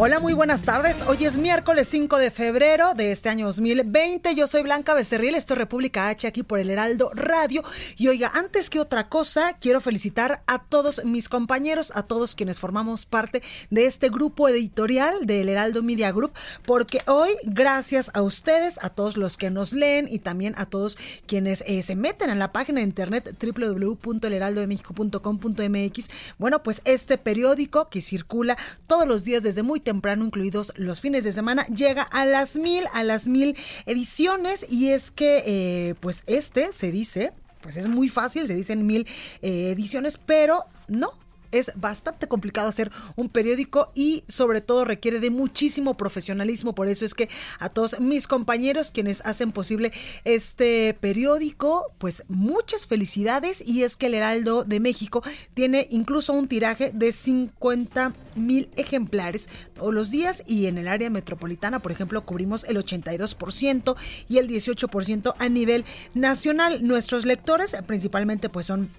Hola, muy buenas tardes. Hoy es miércoles 5 de febrero de este año 2020. Yo soy Blanca Becerril, esto es República H aquí por el Heraldo Radio. Y oiga, antes que otra cosa, quiero felicitar a todos mis compañeros, a todos quienes formamos parte de este grupo editorial del Heraldo Media Group, porque hoy, gracias a ustedes, a todos los que nos leen y también a todos quienes eh, se meten en la página de internet www.elheraldodemexico.com.mx, bueno, pues este periódico que circula todos los días desde muy temprano, incluidos los fines de semana, llega a las mil, a las mil ediciones. Y es que eh, pues este se dice, pues es muy fácil, se dicen mil eh, ediciones, pero no, es bastante complicado hacer un periódico y sobre todo requiere de muchísimo profesionalismo. Por eso es que a todos mis compañeros quienes hacen posible este periódico, pues muchas felicidades. Y es que el Heraldo de México tiene incluso un tiraje de 50 mil ejemplares todos los días y en el área metropolitana, por ejemplo, cubrimos el 82% y el 18% a nivel nacional. Nuestros lectores principalmente pues son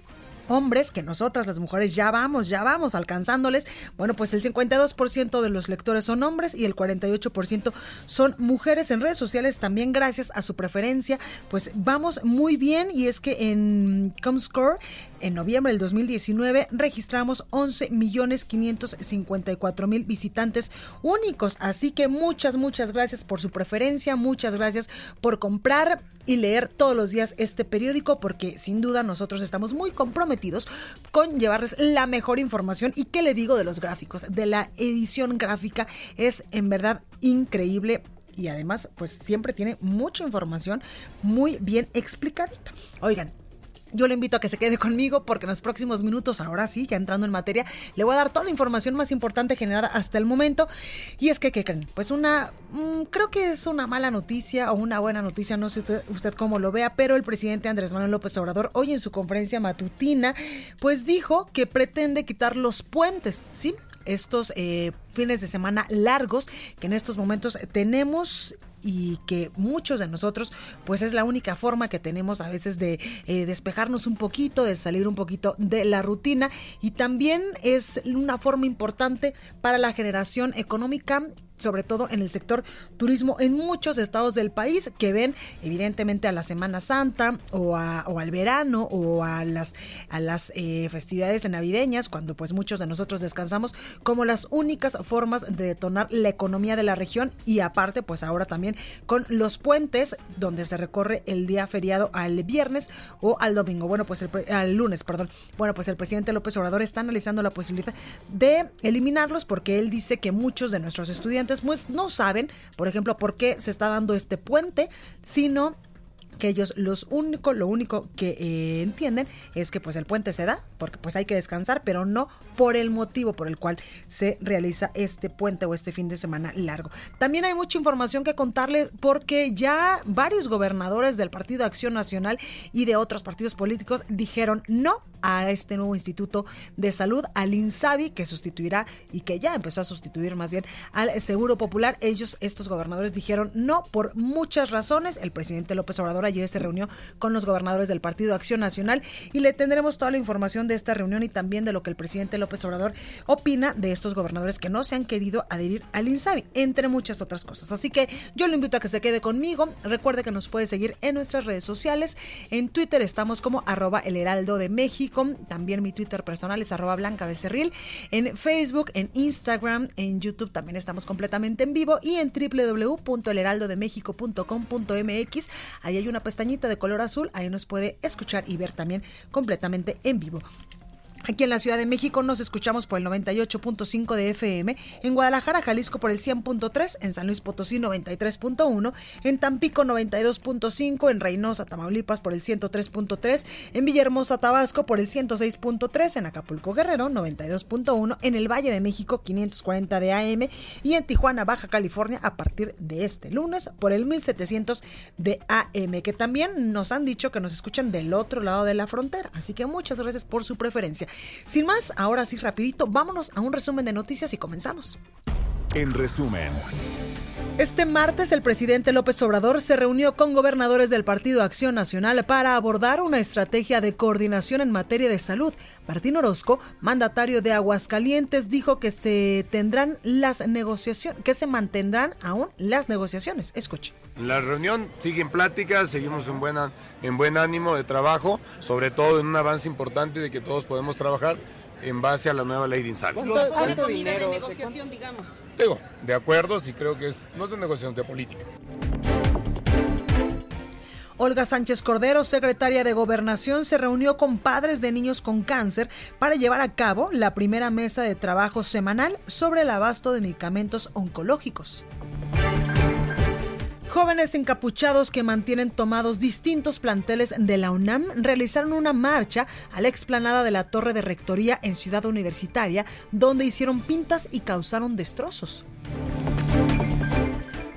hombres que nosotras las mujeres ya vamos, ya vamos alcanzándoles. Bueno, pues el 52% de los lectores son hombres y el 48% son mujeres en redes sociales también gracias a su preferencia. Pues vamos muy bien y es que en Comscore en noviembre del 2019 registramos 11 millones 554 mil visitantes únicos. Así que muchas, muchas gracias por su preferencia, muchas gracias por comprar y leer todos los días este periódico porque sin duda nosotros estamos muy comprometidos con llevarles la mejor información y qué le digo de los gráficos, de la edición gráfica es en verdad increíble y además pues siempre tiene mucha información muy bien explicadita. Oigan, yo le invito a que se quede conmigo porque en los próximos minutos, ahora sí, ya entrando en materia, le voy a dar toda la información más importante generada hasta el momento. Y es que, ¿qué creen? Pues una, mmm, creo que es una mala noticia o una buena noticia, no sé usted, usted cómo lo vea, pero el presidente Andrés Manuel López Obrador hoy en su conferencia matutina, pues dijo que pretende quitar los puentes, ¿sí? Estos eh, fines de semana largos que en estos momentos tenemos y que muchos de nosotros pues es la única forma que tenemos a veces de eh, despejarnos un poquito, de salir un poquito de la rutina. Y también es una forma importante para la generación económica sobre todo en el sector turismo en muchos estados del país que ven evidentemente a la Semana Santa o, a, o al verano o a las, a las eh, festividades navideñas cuando pues muchos de nosotros descansamos como las únicas formas de detonar la economía de la región y aparte pues ahora también con los puentes donde se recorre el día feriado al viernes o al domingo, bueno pues el, al lunes, perdón. Bueno pues el presidente López Obrador está analizando la posibilidad de eliminarlos porque él dice que muchos de nuestros estudiantes pues no saben, por ejemplo, por qué se está dando este puente, sino que ellos los único, lo único que eh, entienden es que pues el puente se da porque pues hay que descansar, pero no por el motivo por el cual se realiza este puente o este fin de semana largo. También hay mucha información que contarles porque ya varios gobernadores del Partido Acción Nacional y de otros partidos políticos dijeron no a este nuevo Instituto de Salud, al INSABI, que sustituirá y que ya empezó a sustituir más bien al Seguro Popular. Ellos, estos gobernadores, dijeron no por muchas razones. El presidente López Obrador ayer se reunió con los gobernadores del Partido Acción Nacional y le tendremos toda la información de esta reunión y también de lo que el presidente López Obrador opina de estos gobernadores que no se han querido adherir al INSABI, entre muchas otras cosas. Así que yo lo invito a que se quede conmigo. Recuerde que nos puede seguir en nuestras redes sociales. En Twitter estamos como arroba el heraldo de México. También mi Twitter personal es arroba blanca becerril. En Facebook, en Instagram, en YouTube también estamos completamente en vivo y en www.elheraldodemexico.com.mx. Ahí hay una pestañita de color azul, ahí nos puede escuchar y ver también completamente en vivo. Aquí en la Ciudad de México nos escuchamos por el 98.5 de FM, en Guadalajara, Jalisco por el 100.3, en San Luis Potosí 93.1, en Tampico 92.5, en Reynosa, Tamaulipas por el 103.3, en Villahermosa, Tabasco por el 106.3, en Acapulco Guerrero 92.1, en el Valle de México 540 de AM y en Tijuana, Baja California a partir de este lunes por el 1700 de AM, que también nos han dicho que nos escuchan del otro lado de la frontera. Así que muchas gracias por su preferencia. Sin más, ahora sí rapidito, vámonos a un resumen de noticias y comenzamos. En resumen. Este martes el presidente López Obrador se reunió con gobernadores del Partido Acción Nacional para abordar una estrategia de coordinación en materia de salud. Martín Orozco, mandatario de Aguascalientes, dijo que se tendrán las negociaciones, que se mantendrán aún las negociaciones. Escuche. En la reunión siguen pláticas, seguimos en, en buen ánimo de trabajo, sobre todo en un avance importante de que todos podemos trabajar en base a la nueva ley de INSAL. ¿Cuánto, dinero de negociación, digamos? Digo, de acuerdo, sí creo que es, no es de negociación, de política. Olga Sánchez Cordero, secretaria de Gobernación, se reunió con padres de niños con cáncer para llevar a cabo la primera mesa de trabajo semanal sobre el abasto de medicamentos oncológicos. Jóvenes encapuchados que mantienen tomados distintos planteles de la UNAM realizaron una marcha a la explanada de la Torre de Rectoría en Ciudad Universitaria, donde hicieron pintas y causaron destrozos.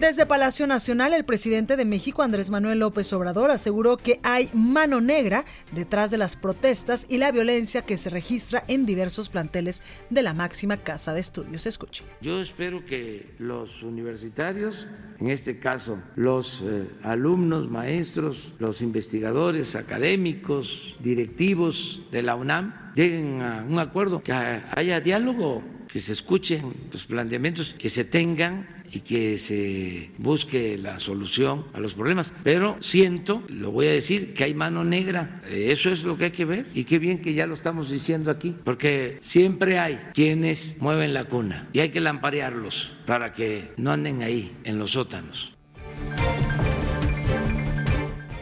Desde Palacio Nacional, el presidente de México, Andrés Manuel López Obrador, aseguró que hay mano negra detrás de las protestas y la violencia que se registra en diversos planteles de la máxima casa de estudios. Escuche. Yo espero que los universitarios, en este caso los eh, alumnos, maestros, los investigadores, académicos, directivos de la UNAM, lleguen a un acuerdo, que haya diálogo, que se escuchen los planteamientos, que se tengan y que se busque la solución a los problemas. Pero siento, lo voy a decir, que hay mano negra. Eso es lo que hay que ver. Y qué bien que ya lo estamos diciendo aquí, porque siempre hay quienes mueven la cuna y hay que lamparearlos para que no anden ahí en los sótanos.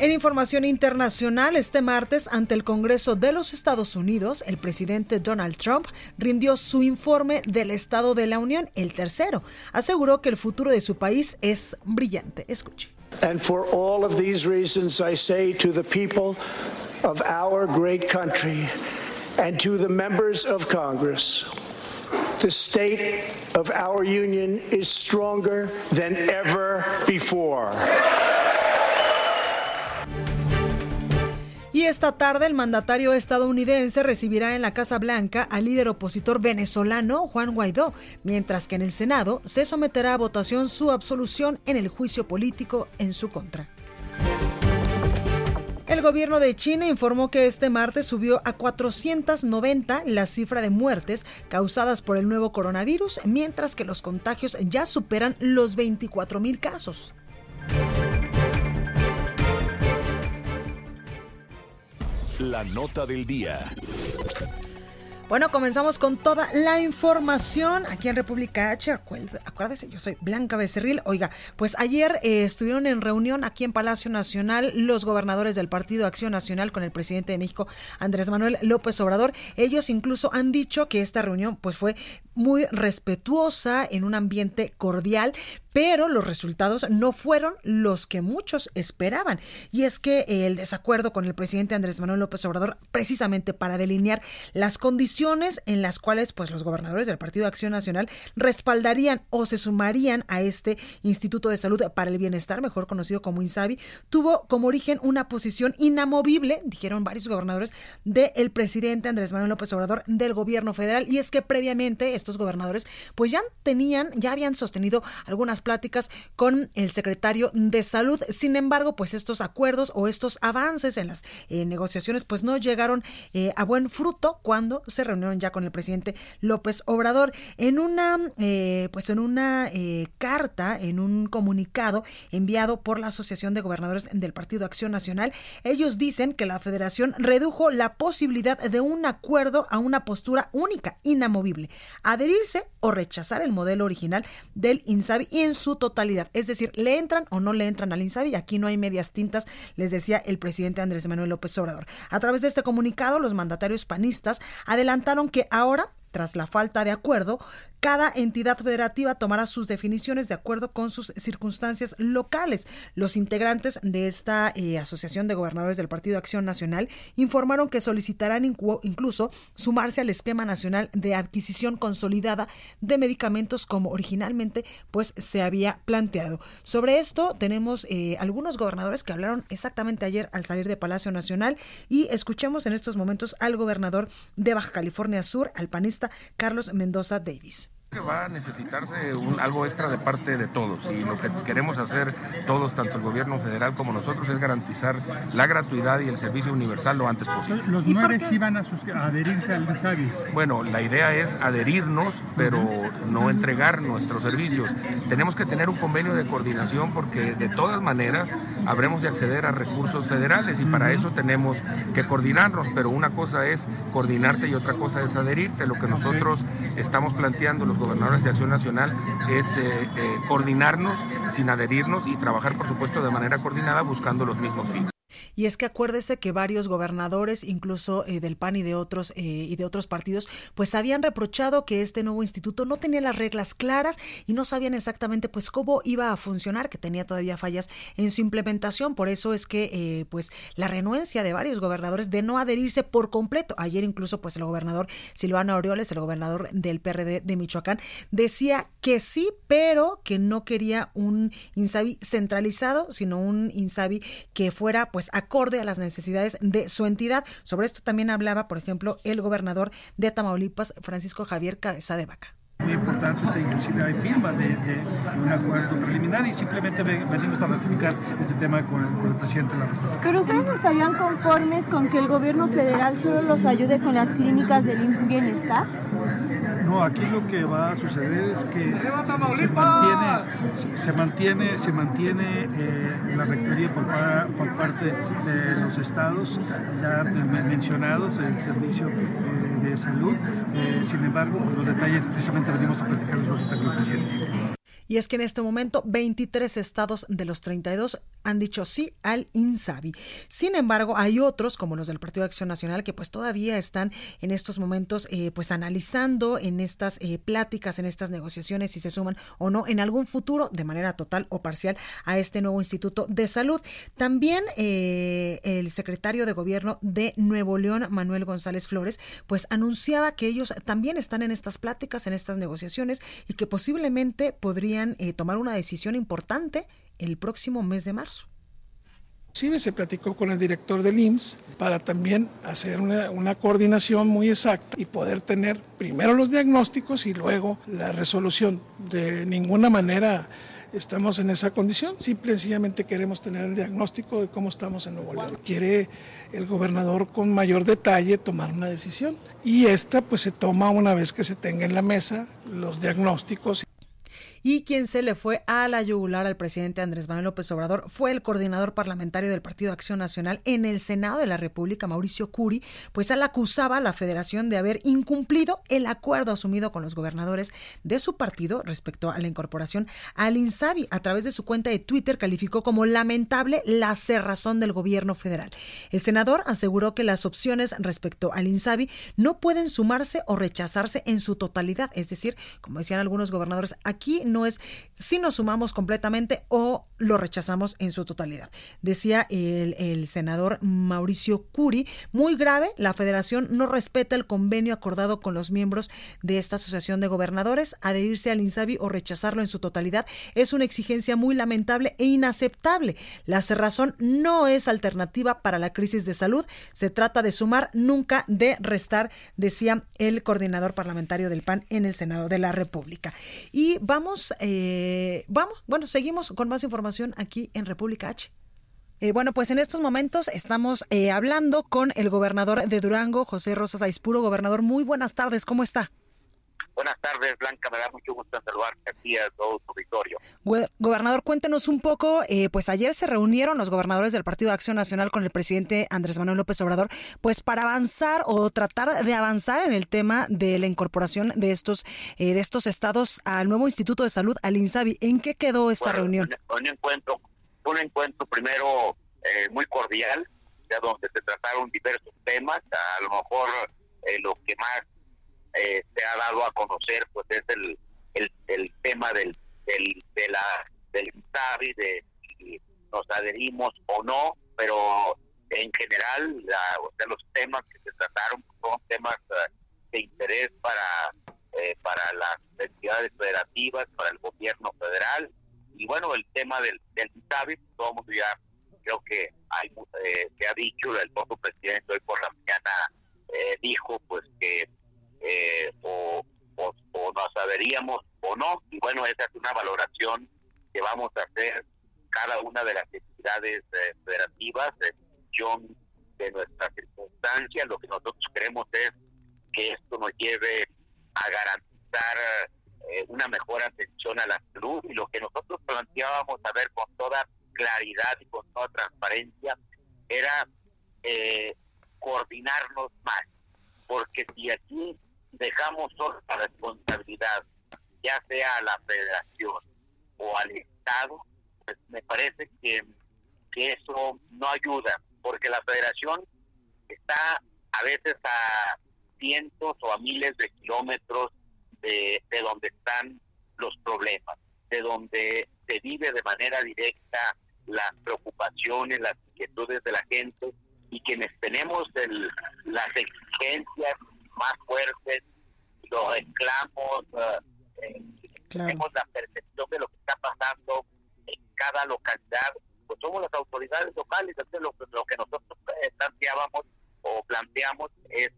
En información internacional, este martes, ante el Congreso de los Estados Unidos, el presidente Donald Trump rindió su informe del Estado de la Unión, el tercero. Aseguró que el futuro de su país es brillante. Escuche. And for all of these reasons, I say to the people of our great country and to the members of Congress, the state of our union is stronger than ever before. Y esta tarde el mandatario estadounidense recibirá en la Casa Blanca al líder opositor venezolano Juan Guaidó, mientras que en el Senado se someterá a votación su absolución en el juicio político en su contra. El gobierno de China informó que este martes subió a 490 la cifra de muertes causadas por el nuevo coronavirus, mientras que los contagios ya superan los 24 mil casos. La nota del día. Bueno, comenzamos con toda la información aquí en República H. Acuérdese, yo soy Blanca Becerril. Oiga, pues ayer eh, estuvieron en reunión aquí en Palacio Nacional los gobernadores del Partido Acción Nacional con el presidente de México, Andrés Manuel López Obrador. Ellos incluso han dicho que esta reunión pues fue muy respetuosa, en un ambiente cordial, pero los resultados no fueron los que muchos esperaban. Y es que el desacuerdo con el presidente Andrés Manuel López Obrador, precisamente para delinear las condiciones en las cuales pues, los gobernadores del Partido Acción Nacional respaldarían o se sumarían a este Instituto de Salud para el Bienestar, mejor conocido como INSABI, tuvo como origen una posición inamovible, dijeron varios gobernadores, del presidente Andrés Manuel López Obrador del gobierno federal. Y es que previamente estos gobernadores pues ya tenían, ya habían sostenido algunas pláticas con el secretario de salud. Sin embargo, pues estos acuerdos o estos avances en las eh, negociaciones pues no llegaron eh, a buen fruto cuando se reunieron ya con el presidente López Obrador en una eh, pues en una carta, en un comunicado enviado por la Asociación de Gobernadores del Partido Acción Nacional. Ellos dicen que la federación redujo la posibilidad de un acuerdo a una postura única, inamovible, adherirse o rechazar el modelo original del INSABI su totalidad. Es decir, le entran o no le entran al INSABI. Aquí no hay medias tintas, les decía el presidente Andrés Manuel López Obrador. A través de este comunicado, los mandatarios panistas adelantaron que ahora tras la falta de acuerdo, cada entidad federativa tomará sus definiciones de acuerdo con sus circunstancias locales. Los integrantes de esta eh, Asociación de Gobernadores del Partido Acción Nacional informaron que solicitarán incluso sumarse al esquema nacional de adquisición consolidada de medicamentos como originalmente pues se había planteado. Sobre esto tenemos eh, algunos gobernadores que hablaron exactamente ayer al salir de Palacio Nacional y escuchemos en estos momentos al gobernador de Baja California Sur, al panista Carlos Mendoza Davis que va a necesitarse un, algo extra de parte de todos y lo que queremos hacer todos, tanto el gobierno federal como nosotros, es garantizar la gratuidad y el servicio universal lo antes posible. ¿Los nueve sí van a, adherirse al INSABI? Bueno, la idea es adherirnos, pero no entregar nuestros servicios. Tenemos que tener un convenio de coordinación porque de todas maneras habremos de acceder a recursos federales y para eso tenemos que coordinarnos, pero una cosa es coordinarte y otra cosa es adherirte. Lo que nosotros estamos planteando, los gobernadores de Acción Nacional es eh, eh, coordinarnos sin adherirnos y trabajar, por supuesto, de manera coordinada buscando los mismos fines. Y es que acuérdese que varios gobernadores, incluso eh, del PAN y de otros eh, y de otros partidos, pues habían reprochado que este nuevo instituto no tenía las reglas claras y no sabían exactamente pues cómo iba a funcionar, que tenía todavía fallas en su implementación. Por eso es que eh, pues la renuencia de varios gobernadores de no adherirse por completo. Ayer incluso pues el gobernador Silvano Aureoles, el gobernador del PRD de Michoacán, decía que sí, pero que no quería un INSABI centralizado, sino un INSABI que fuera pues acorde a las necesidades de su entidad. Sobre esto también hablaba, por ejemplo, el gobernador de Tamaulipas, Francisco Javier Cabeza de Vaca muy importante, inclusive hay firma de, un acuerdo preliminar y simplemente venimos a ratificar este tema con el, presidente de la República. ¿Pero ustedes estarían conformes con que el gobierno federal solo los ayude con las clínicas del Bienestar? No, aquí lo que va a suceder es que se, mantiene, se mantiene, se mantiene eh, la rectoría por, parte de los estados ya antes mencionados, el servicio eh, de salud. Eh, sin embargo, los detalles precisamente venimos a platicarlos ahorita con el presidente. Y es que en este momento 23 estados de los 32 han dicho sí al INSABI. Sin embargo, hay otros, como los del Partido de Acción Nacional, que pues todavía están en estos momentos eh, pues analizando en estas eh, pláticas, en estas negociaciones, si se suman o no en algún futuro, de manera total o parcial, a este nuevo Instituto de Salud. También eh, el secretario de Gobierno de Nuevo León, Manuel González Flores, pues anunciaba que ellos también están en estas pláticas, en estas negociaciones y que posiblemente podrían eh, tomar una decisión importante el próximo mes de marzo. Inclusive se platicó con el director del IMSS para también hacer una, una, coordinación muy exacta y poder tener primero los diagnósticos y luego la resolución. De ninguna manera estamos en esa condición, simple y sencillamente queremos tener el diagnóstico de cómo estamos en Nuevo León. Quiere el gobernador con mayor detalle tomar una decisión y esta pues se toma una vez que se tenga en la mesa los diagnósticos. Y quien se le fue a la yugular al presidente Andrés Manuel López Obrador fue el coordinador parlamentario del Partido Acción Nacional en el Senado de la República, Mauricio Curi, pues él acusaba a la federación de haber incumplido el acuerdo asumido con los gobernadores de su partido respecto a la incorporación al INSABI. A través de su cuenta de Twitter calificó como lamentable la cerrazón del gobierno federal. El senador aseguró que las opciones respecto al INSABI no pueden sumarse o rechazarse en su totalidad, es decir, como decían algunos gobernadores, aquí no es si nos sumamos completamente o lo rechazamos en su totalidad. Decía el, senador Mauricio Curi, muy grave, la federación no respeta el convenio acordado con los miembros de esta asociación de gobernadores, adherirse al INSABI o rechazarlo en su totalidad es una exigencia muy lamentable e inaceptable. La cerrazón no es alternativa para la crisis de salud, se trata de sumar, nunca de restar, decía el coordinador parlamentario del PAN en el Senado de la República. Y vamos eh, vamos, bueno, seguimos con más información aquí en República H. Eh, bueno, pues en estos momentos estamos eh, hablando con el gobernador de Durango, José Rosas Aispuro. Gobernador, muy buenas tardes, ¿cómo está? Buenas tardes, Blanca. Me da mucho gusto saludarte aquí a todo tu auditorio. Gobernador, cuéntenos un poco. Eh, pues ayer se reunieron los gobernadores del Partido de Acción Nacional con el presidente Andrés Manuel López Obrador, pues para avanzar o tratar de avanzar en el tema de la incorporación de estos eh, de estos estados al nuevo Instituto de Salud, al INSABI. ¿En qué quedó esta reunión? Un, encuentro, un encuentro primero eh, muy cordial, ya donde se trataron diversos temas. A lo mejor lo que más eh, se ha dado a conocer pues es el, el, tema del, del, del INSABI, de si nos adherimos o no, pero en general la, los temas que se trataron son temas eh, de interés para, eh, para las entidades federativas, para el gobierno federal. Y bueno, el tema del, del todo mundo ya creo que hay, se ha dicho, el propio presidente hoy por la mañana dijo pues que eh, o, nos adheríamos o no. Y bueno, esa es una valoración que vamos a hacer cada una de las entidades eh, federativas en función de nuestras circunstancias. Lo que nosotros queremos es que esto nos lleve a garantizar eh, una mejor atención a la salud y lo que nosotros planteábamos a ver con toda claridad y con toda transparencia era coordinarnos más porque si aquí dejamos solo la responsabilidad, ya sea a la federación o al Estado, pues me parece que, que eso no ayuda, porque la federación está a veces a cientos o a miles de kilómetros de, de donde están los problemas, de donde se vive de manera directa las preocupaciones, las inquietudes de la gente y quienes tenemos el, las exigencias más fuertes, los reclamos, eh, tenemos la percepción de lo que está pasando en cada localidad, pues somos las autoridades locales, entonces lo, lo que nosotros eh, planteábamos o planteamos es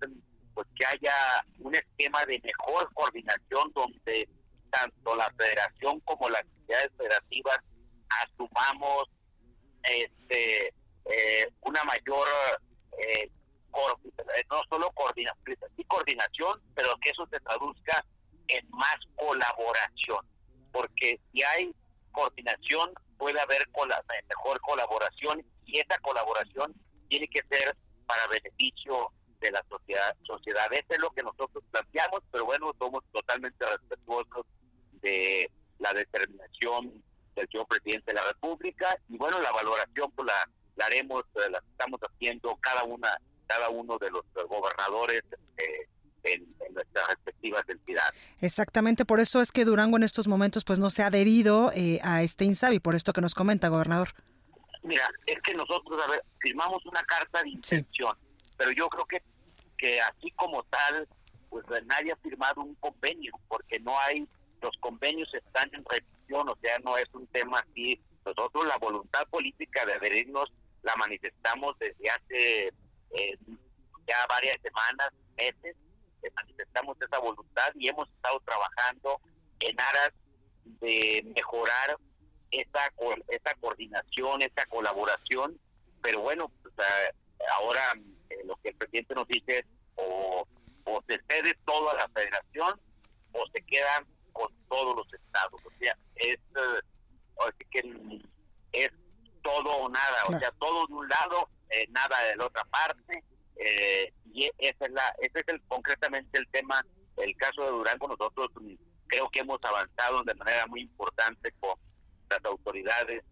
pues que haya un esquema de mejor coordinación donde tanto la federación como las entidades federativas asumamos este eh, una mayor eh, eh, no solo coordinación, coordinación, pero que eso se traduzca en más colaboración, porque si hay coordinación puede haber eh, mejor colaboración y esa colaboración tiene que ser para beneficio de la sociedad. sociedad. Eso es lo que nosotros planteamos, pero bueno, somos totalmente respetuosos de la determinación del señor presidente de la República y bueno, la valoración pues la, la haremos, eh, la estamos haciendo cada una cada uno de los gobernadores eh, en, nuestras respectivas entidades. Exactamente, por eso es que Durango en estos momentos pues no se ha adherido eh, a este INSABI, por esto que nos comenta, gobernador. Mira, es que nosotros a ver, firmamos una carta de intención, pero yo creo que, que así como tal, pues nadie ha firmado un convenio, porque no hay, los convenios están en revisión, o sea, no es un tema así. Nosotros la voluntad política de adherirnos la manifestamos desde hace eh, ya varias semanas, meses, manifestamos esa voluntad y hemos estado trabajando en aras de mejorar esa, esa coordinación, esa colaboración, pero bueno, pues, ahora eh, lo que el presidente nos dice es o, se cede todo a la federación o se quedan con todos los estados, o sea, es, eh, que es todo o nada, o sea, todo de un lado eh, nada de la otra parte. Eh, y esa es la, ese es el, concretamente el tema, el caso de Durango. Nosotros mm, creo que hemos avanzado de manera muy importante con las autoridades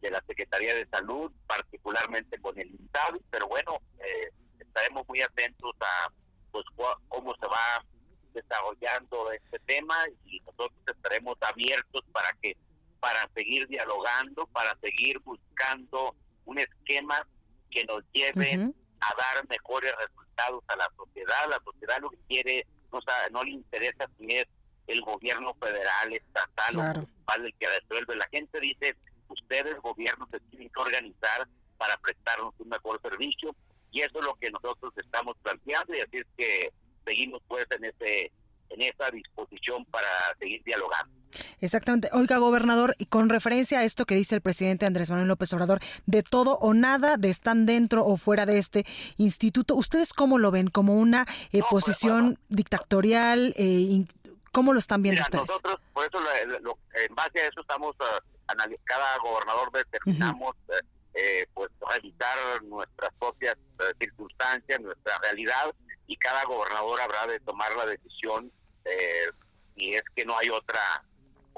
de la Secretaría de Salud, particularmente con el INTAB, pero bueno, eh, estaremos muy atentos a pues cómo se va desarrollando este tema y nosotros estaremos abiertos para que para seguir dialogando, para seguir buscando un esquema que nos lleven a dar mejores resultados a la sociedad. La sociedad lo que quiere, no, no le interesa si es el gobierno federal, estatal o municipal el que resuelve. La gente dice, ustedes, gobiernos, se tienen que organizar para prestarnos un mejor servicio y eso es lo que nosotros estamos planteando y así es que seguimos pues en ese en esa disposición para seguir dialogando. Exactamente. Oiga, gobernador, y con referencia a esto que dice el presidente Andrés Manuel López Obrador, de todo o nada, de están dentro o fuera de este instituto, ¿ustedes cómo lo ven? ¿Como una eh, posición dictatorial? Eh, ¿Cómo lo están viendo Mira, ustedes? Nosotros, por eso, lo- lo- en base a eso estamos, ah, cada gobernador determinamos, eh, eh, pues, revisar nuestras propias eh, circunstancias, nuestra realidad, y cada gobernador habrá de tomar la decisión eh, si es que no hay otra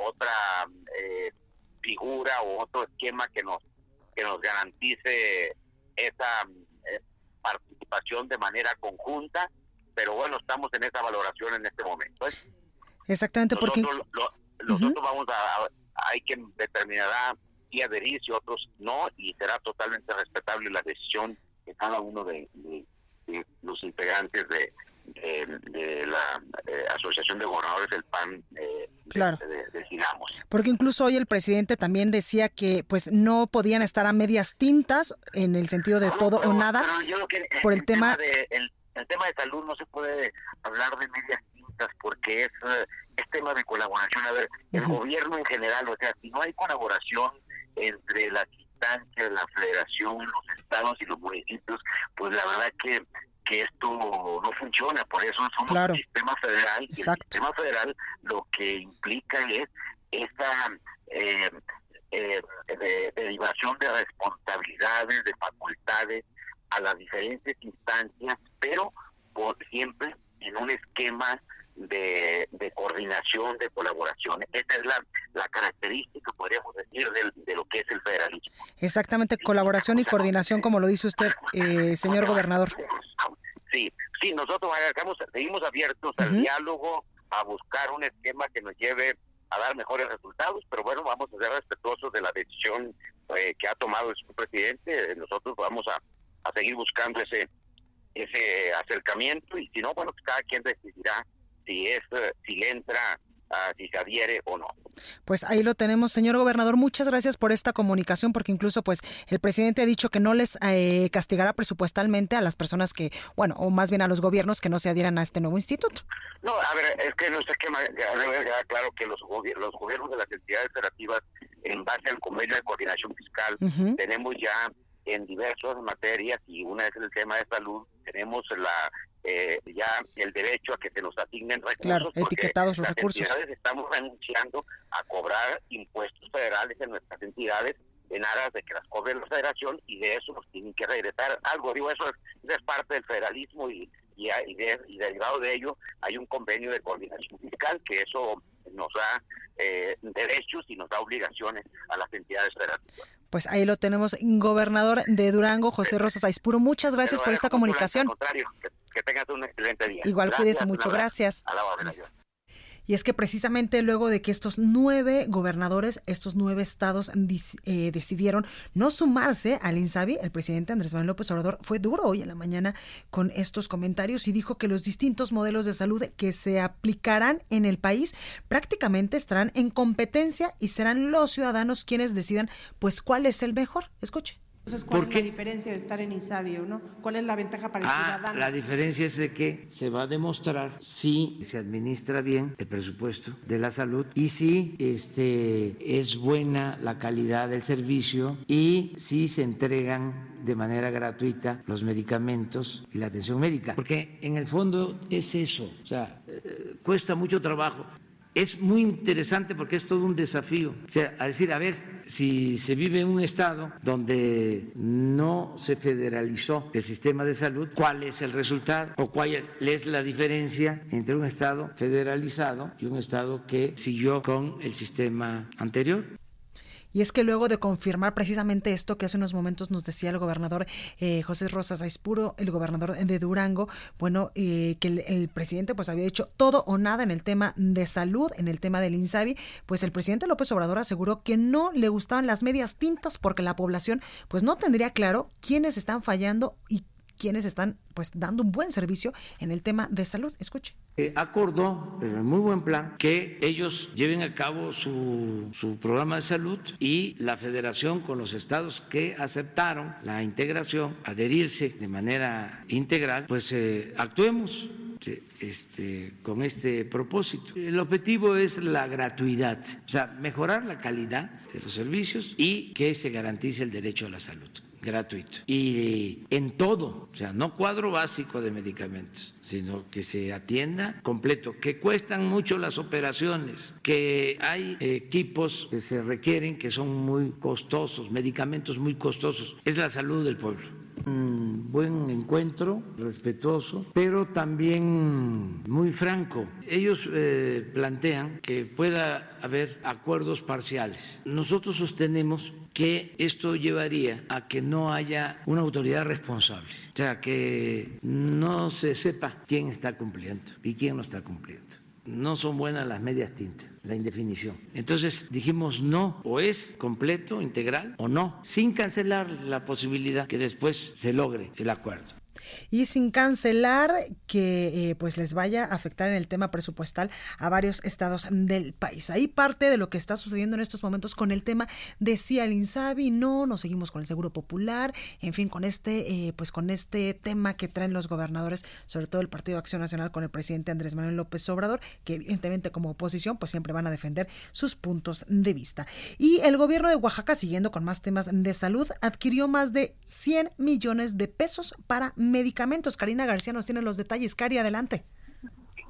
otra eh, figura o otro esquema que nos que nos garantice esa eh, participación de manera conjunta, pero bueno, estamos en esa valoración en este momento. ¿eh? Exactamente, porque Nosotros, lo- nosotros vamos a, a- hay quien determinará si adherir, si otros no, y será totalmente respetable la decisión de cada uno de, de- de los integrantes de, de- de la eh, Asociación de Gobernadores del PAN eh, Claro. de- de- decidamos. Porque incluso hoy el presidente también decía que pues no podían estar a medias tintas en el sentido de todo o nada que eh, por el tema de, el, el tema de salud no se puede hablar de medias tintas porque es, eh, es tema de colaboración. A ver, el gobierno en general, o sea, si no hay colaboración entre las instancias, la federación, los estados y los municipios, pues la verdad que que esto no funciona, por eso somos Claro. un sistema federal y el sistema federal lo que implica es esa eh, eh, de- derivación de responsabilidades, de facultades a las diferentes instancias, pero por siempre en un esquema de, de coordinación, de colaboración. Esa es la, la característica, podríamos decir, del- de lo que es el federalismo. exactamente colaboración y coordinación como lo dice usted, eh, señor gobernador. Sí, sí, nosotros agarramos, seguimos abiertos al diálogo, a buscar un esquema que nos lleve a dar mejores resultados, pero bueno, vamos a ser respetuosos de la decisión eh, que ha tomado el presidente. Nosotros vamos a, a seguir buscando ese ese acercamiento y si no, bueno, pues cada quien decidirá si es si le entra, ah, si se adhiere o no. Pues ahí lo tenemos, señor gobernador. Muchas gracias por esta comunicación, porque incluso pues el presidente ha dicho que no les eh, castigará presupuestalmente a las personas que, bueno, o más bien a los gobiernos que no se adhieran a este nuevo instituto. No, a ver, es que nuestro esquema ya debe quedar claro que los, gobi- los gobiernos de las entidades federativas, en base al convenio de coordinación fiscal, tenemos ya en diversas materias, y una es el tema de salud, tenemos la eh, ya el derecho a que se nos asignen recursos. Claro, etiquetados los las recursos. entidades estamos renunciando a cobrar impuestos federales en nuestras entidades en aras de que las cobre la federación y de eso nos tienen que regresar algo. Digo, eso es, es parte del federalismo y, y, y, de- y derivado de ello hay un convenio de coordinación fiscal que eso nos da eh, derechos y nos da obligaciones a las entidades federativas. Pues ahí lo tenemos, gobernador de Durango, José Rosas Aispuro. Muchas gracias por esta Al comunicación. contrario, que, que tengas un excelente día. Igual cuídese mucho, gracias. A la. Y es que precisamente luego de que estos nueve gobernadores, estos nueve estados eh, decidieron no sumarse al INSABI, el presidente Andrés Manuel López Obrador fue duro hoy en la mañana con estos comentarios y dijo que los distintos modelos de salud que se aplicarán en el país prácticamente estarán en competencia y serán los ciudadanos quienes decidan pues cuál es el mejor. Escuche. Entonces, ¿cuál ¿Por es la diferencia de estar en Insabi o no? ¿Cuál es la ventaja para el Ah, ciudadano? la diferencia es de que se va a demostrar si se administra bien el presupuesto de la salud y si este, es buena la calidad del servicio y si se entregan de manera gratuita los medicamentos y la atención médica. Porque en el fondo es eso, o sea, eh, cuesta mucho trabajo. Es muy interesante porque es todo un desafío. O sea, a decir, a ver, si se vive en un estado donde no se federalizó el sistema de salud, ¿cuál es el resultado? ¿O cuál es la diferencia entre un estado federalizado y un estado que siguió con el sistema anterior? Y es que luego de confirmar precisamente esto que hace unos momentos nos decía el gobernador eh, José Rosas Aispuro, el gobernador de Durango, bueno, eh, que el, el presidente pues había hecho todo o nada en el tema de salud, en el tema del INSABI, pues el presidente López Obrador aseguró que no le gustaban las medias tintas porque la población pues no tendría claro quiénes están fallando y quiénes están pues dando un buen servicio en el tema de salud. Escuche. Eh, acordó, pero en muy buen plan, que ellos lleven a cabo su, su programa de salud y la federación con los estados que aceptaron la integración, adherirse de manera integral, pues eh, actuemos este, este, con este propósito. El objetivo es la gratuidad, o sea, mejorar la calidad de los servicios y que se garantice el derecho a la salud. Gratuito. Y en todo, o sea, no cuadro básico de medicamentos, sino que se atienda completo, que cuestan mucho las operaciones, que hay equipos que se requieren que son muy costosos, medicamentos muy costosos. Es la salud del pueblo un buen encuentro, respetuoso, pero también muy franco. Ellos eh, plantean que pueda haber acuerdos parciales. Nosotros sostenemos que esto llevaría a que no haya una autoridad responsable, o sea, que no se sepa quién está cumpliendo y quién no está cumpliendo no son buenas las medias tintas, la indefinición. Entonces dijimos no, o es completo, integral, o no, sin cancelar la posibilidad que después se logre el acuerdo y sin cancelar que eh, pues les vaya a afectar en el tema presupuestal a varios estados del país. Ahí parte de lo que está sucediendo en estos momentos con el tema de si al Insabi no, nos seguimos con el Seguro Popular, en fin, con este eh, pues con este tema que traen los gobernadores, sobre todo el Partido Acción Nacional con el presidente Andrés Manuel López Obrador, que evidentemente como oposición pues siempre van a defender sus puntos de vista. Y el gobierno de Oaxaca, siguiendo con más temas de salud, adquirió más de 100 millones de pesos para. Karina García nos tiene los detalles. Cari, adelante.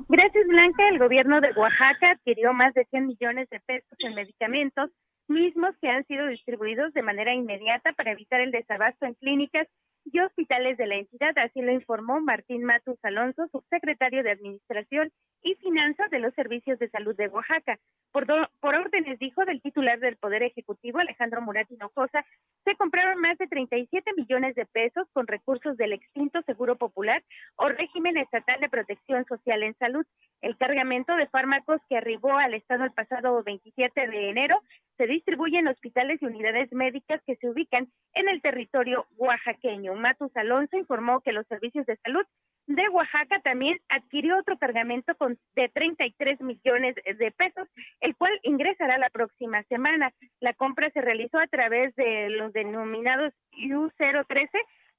Gracias, Blanca. El gobierno de Oaxaca adquirió más de 100 millones de pesos en medicamentos, mismos que han sido distribuidos de manera inmediata para evitar el desabasto en clínicas y hospitales de la entidad, así lo informó Martín Matus Alonso, subsecretario de Administración y Finanzas de los Servicios de Salud de Oaxaca. Por, por órdenes, dijo, del titular del Poder Ejecutivo, Alejandro Murat Hinojosa, se compraron más de 37 millones de pesos con recursos del extinto Seguro Popular o régimen estatal de protección social en salud. El cargamento de fármacos que arribó al Estado el pasado 27 de enero se distribuye en hospitales y unidades médicas que se ubican en el territorio oaxaqueño. Matus Alonso informó que los servicios de salud de Oaxaca también adquirió otro cargamento con, de 33 millones de pesos, el cual ingresará la próxima semana. La compra se realizó a través de los denominados U013.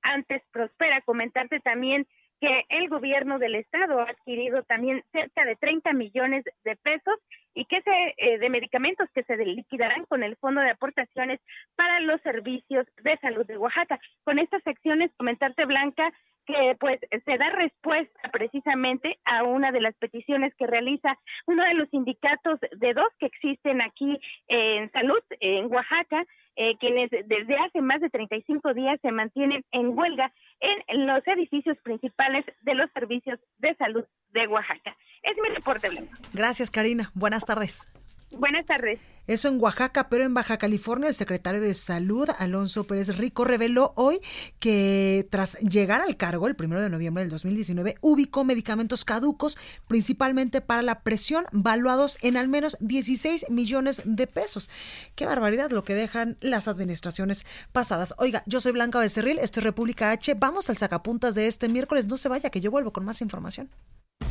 Antes Prospera, comentarte también que el gobierno del estado ha adquirido también cerca de 30 millones de pesos y que se eh, de medicamentos que se liquidarán con el Fondo de Aportaciones para los Servicios de Salud de Oaxaca. Con estas acciones, comentarte Blanca que pues se da respuesta precisamente a una de las peticiones que realiza uno de los sindicatos de dos que existen aquí en salud en Oaxaca, eh, quienes desde hace más de 35 días se mantienen en huelga en los edificios principales de los servicios de salud de Oaxaca. Es mi reporte. Gracias, Karina. Buenas tardes. Buenas tardes. Eso en Oaxaca, pero en Baja California, el secretario de Salud, Alonso Pérez Rico, reveló hoy que tras llegar al cargo el primero de noviembre del 2019, ubicó medicamentos caducos, principalmente para la presión, valuados en al menos 16 millones de pesos. Qué barbaridad lo que dejan las administraciones pasadas. Oiga, yo soy Blanca Becerril, esto es República H. Vamos al sacapuntas de este miércoles. No se vaya, que yo vuelvo con más información.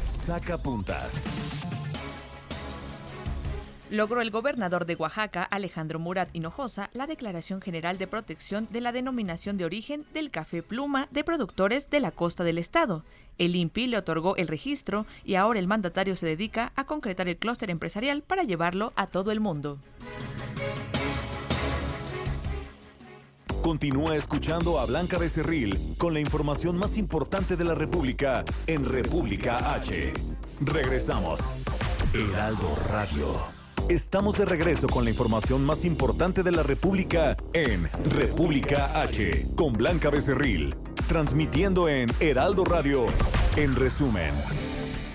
Sacapuntas logró el gobernador de Oaxaca, Alejandro Murat Hinojosa, la Declaración General de Protección de la denominación de origen del café pluma de productores de la costa del estado. El INPI le otorgó el registro y ahora el mandatario se dedica a concretar el clúster empresarial para llevarlo a todo el mundo. Continúa escuchando a Blanca Becerril con la información más importante de la República en República H. Regresamos. Heraldo Radio. Estamos de regreso con la información más importante de la República en República H, con Blanca Becerril, transmitiendo en Heraldo Radio, en resumen.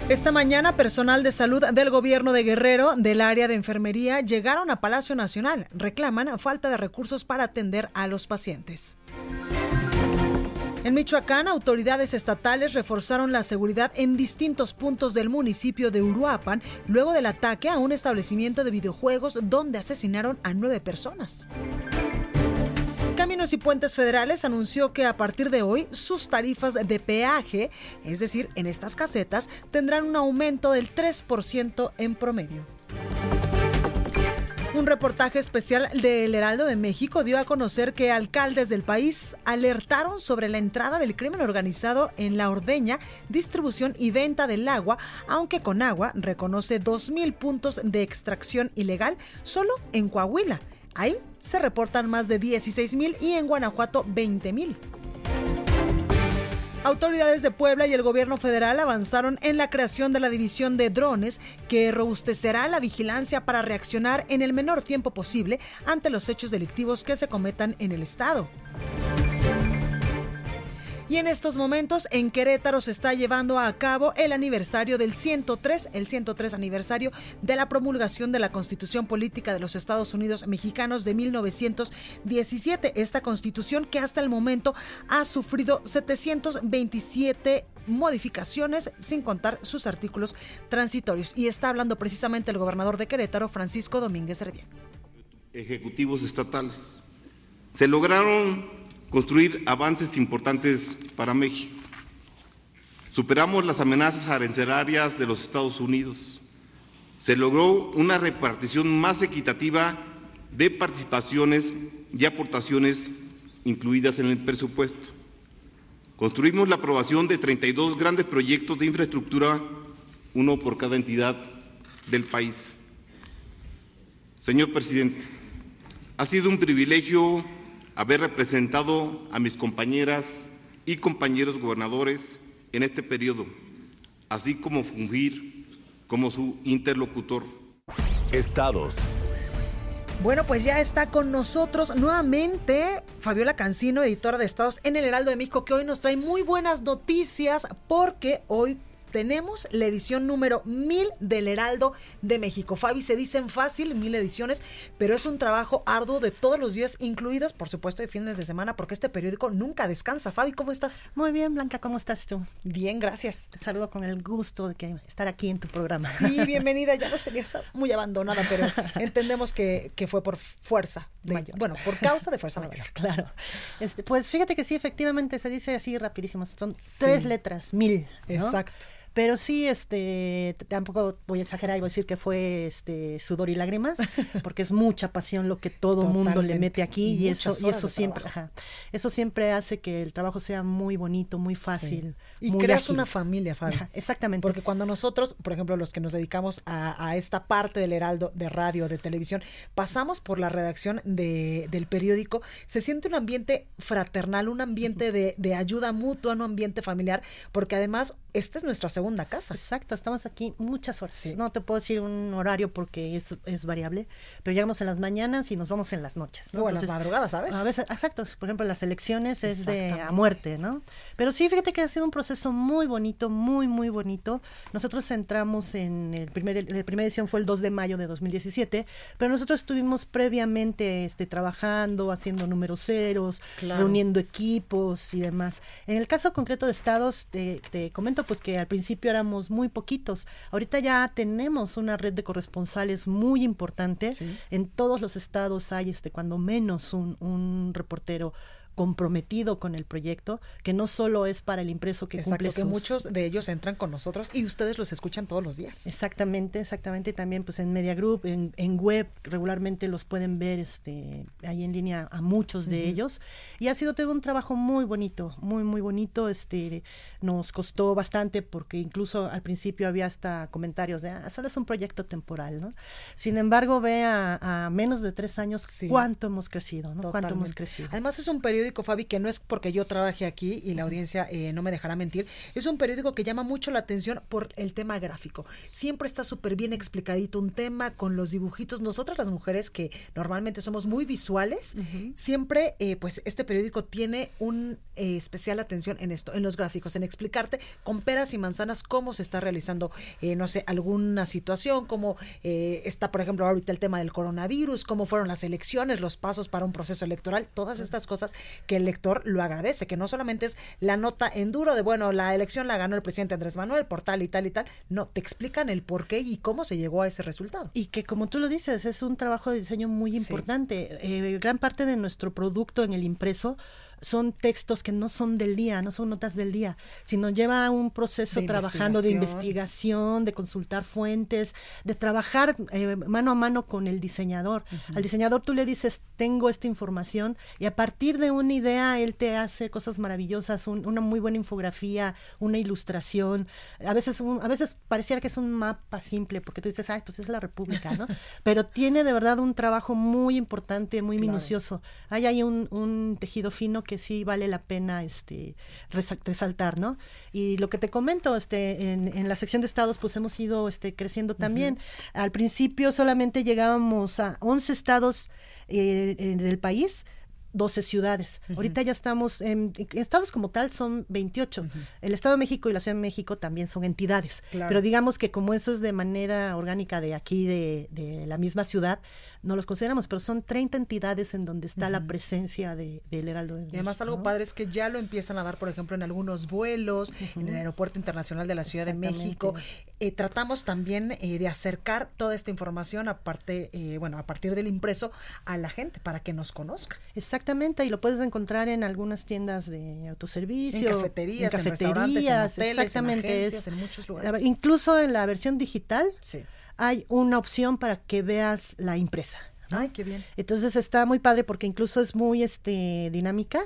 Esta mañana, personal de salud del gobierno de Guerrero, del área de enfermería, llegaron a Palacio Nacional. Reclaman falta de recursos para atender a los pacientes. En Michoacán, autoridades estatales reforzaron la seguridad en distintos puntos del municipio de Uruapan luego del ataque a un establecimiento de videojuegos donde asesinaron a nueve personas. Caminos y Puentes Federales anunció que a partir de hoy sus tarifas de peaje, es decir, en estas casetas, tendrán un aumento del 3% en promedio. Un reportaje especial del Heraldo de México dio a conocer que alcaldes del país alertaron sobre la entrada del crimen organizado en la ordeña, distribución y venta del agua, aunque con agua reconoce 2.000 puntos de extracción ilegal solo en Coahuila. Ahí se reportan más de 16 mil y en Guanajuato 20 mil. Autoridades de Puebla y el gobierno federal avanzaron en la creación de la división de drones que robustecerá la vigilancia para reaccionar en el menor tiempo posible ante los hechos delictivos que se cometan en el estado. Y en estos momentos en Querétaro se está llevando a cabo el aniversario del 103, el 103 aniversario de la promulgación de la Constitución Política de los Estados Unidos Mexicanos de 1917. Esta constitución que hasta el momento ha sufrido 727 modificaciones sin contar sus artículos transitorios. Y está hablando precisamente el gobernador de Querétaro, Francisco Domínguez Servién. Ejecutivos estatales. Se lograron construir avances importantes para México. Superamos las amenazas arancelarias de los Estados Unidos. Se logró una repartición más equitativa de participaciones y aportaciones incluidas en el presupuesto. Construimos la aprobación de 32 grandes proyectos de infraestructura, uno por cada entidad del país. Señor presidente, ha sido un privilegio haber representado a mis compañeras y compañeros gobernadores en este periodo, así como fungir como su interlocutor. Estados. Bueno, pues ya está con nosotros nuevamente Fabiola Cancino, editora de Estados en el Heraldo de México, que hoy nos trae muy buenas noticias porque hoy tenemos la edición número 1000 del Heraldo de México. Fabi, se dicen fácil, mil ediciones, pero es un trabajo arduo de todos los días, incluidos, por supuesto, de fines de semana, porque este periódico nunca descansa. Fabi, ¿cómo estás? Muy bien, Blanca, ¿cómo estás tú? Bien, gracias. Te saludo con el gusto de que estar aquí en tu programa. Sí, bienvenida. Ya nos tenías muy abandonada, pero entendemos que, fue por fuerza mayor. Bueno, por causa de fuerza mayor. Claro. Este, pues fíjate que sí, efectivamente se dice así rapidísimo. Son tres letras, mil. Exacto. Pero sí, este, tampoco voy a exagerar y voy a decir que fue este sudor y lágrimas, porque es mucha pasión lo que todo mundo le mete aquí y, eso y eso siempre, eso siempre hace que el trabajo sea muy bonito, muy fácil. Y creas una familia, Fabi. exactamente. Porque cuando nosotros, por ejemplo, los que nos dedicamos a, esta parte del Heraldo de radio, de televisión, pasamos por la redacción de, del periódico, se siente un ambiente fraternal, un ambiente de, de ayuda mutua, un ambiente familiar, porque además esta es nuestra segunda casa. Exacto, estamos aquí muchas horas. No te puedo decir un horario porque es, es, variable, pero llegamos en las mañanas y nos vamos en las noches. ¿no? O en las madrugadas, ¿sabes? A veces, exacto, por ejemplo, las elecciones es de a muerte, ¿no? Pero sí, fíjate que ha sido un proceso muy bonito, muy, muy bonito. Nosotros entramos en el primer, la primera edición fue el 2 de mayo de 2017, pero nosotros estuvimos previamente este, trabajando, haciendo números ceros, reuniendo equipos y demás. En el caso concreto de estados, te, te comento pues que al principio éramos muy poquitos. Ahorita ya tenemos una red de corresponsales muy importante. En todos los estados hay este cuando menos un, un reportero comprometido con el proyecto, que no solo es para el impreso que Exacto, que muchos de ellos entran con nosotros y ustedes los escuchan todos los días. Exactamente, exactamente. También pues en Media Group, en, en web, regularmente los pueden ver este ahí en línea a muchos de ellos. Y ha sido todo un trabajo muy bonito, muy, muy bonito. Este nos costó bastante porque incluso al principio había hasta comentarios de ah, solo es un proyecto temporal, ¿no? Sin embargo, ve a, menos de tres años cuánto hemos crecido, ¿no? Cuánto hemos crecido. Además es un periódico periódico, Fabi, que no es porque yo trabaje aquí y la audiencia eh, no me dejará mentir, es un periódico que llama mucho la atención por el tema gráfico. Siempre está súper bien explicadito un tema con los dibujitos. Nosotras las mujeres que normalmente somos muy visuales, siempre eh, pues este periódico tiene un eh, especial atención en esto, en los gráficos, en explicarte con peras y manzanas cómo se está realizando, no sé, alguna situación, cómo está, por ejemplo, ahorita el tema del coronavirus, cómo fueron las elecciones, los pasos para un proceso electoral, todas estas cosas que el lector lo agradece, que no solamente es la nota en duro de, bueno, la elección la ganó el presidente Andrés Manuel por tal y tal y tal, no, te explican el por qué y cómo se llegó a ese resultado. Y que como tú lo dices, es un trabajo de diseño muy importante. Eh, gran parte de nuestro producto en el impreso son textos que no son del día, no son notas del día, sino lleva un proceso trabajando de investigación, de consultar fuentes, de trabajar eh, mano a mano con el diseñador. Al diseñador tú le dices, tengo esta información y a partir de un una idea, él te hace cosas maravillosas, una muy buena infografía, una ilustración. A veces, a veces pareciera que es un mapa simple, porque tú dices, ay, pues es la República, ¿no? Pero tiene de verdad un trabajo muy importante, muy minucioso. Hay ahí un, un, tejido fino que sí vale la pena este, resaltar, ¿no? Y lo que te comento, este, en, en la sección de estados, pues hemos ido este, creciendo también. Al principio solamente llegábamos a 11 estados eh, del país 12 ciudades. Ahorita ya estamos en, estados como tal son 28. El Estado de México y la Ciudad de México también son entidades. Pero digamos que como eso es de manera orgánica de aquí, de, de, la misma ciudad, no los consideramos, pero son 30 entidades en donde está la presencia del Heraldo de Y además algo padre es que ya lo empiezan a dar, por ejemplo, en algunos vuelos, en el Aeropuerto Internacional de la Ciudad de México. Eh, tratamos también eh, de acercar toda esta información aparte, eh, bueno, a partir del impreso a la gente para que nos conozca. Exactamente, y lo puedes encontrar en algunas tiendas de autoservicio, en cafeterías, en, restaurantes, en hoteles, exactamente, en, muchos lugares. Incluso en la versión digital. Hay una opción para que veas la impresa. Ay, qué bien. Entonces está muy padre porque incluso es muy este dinámica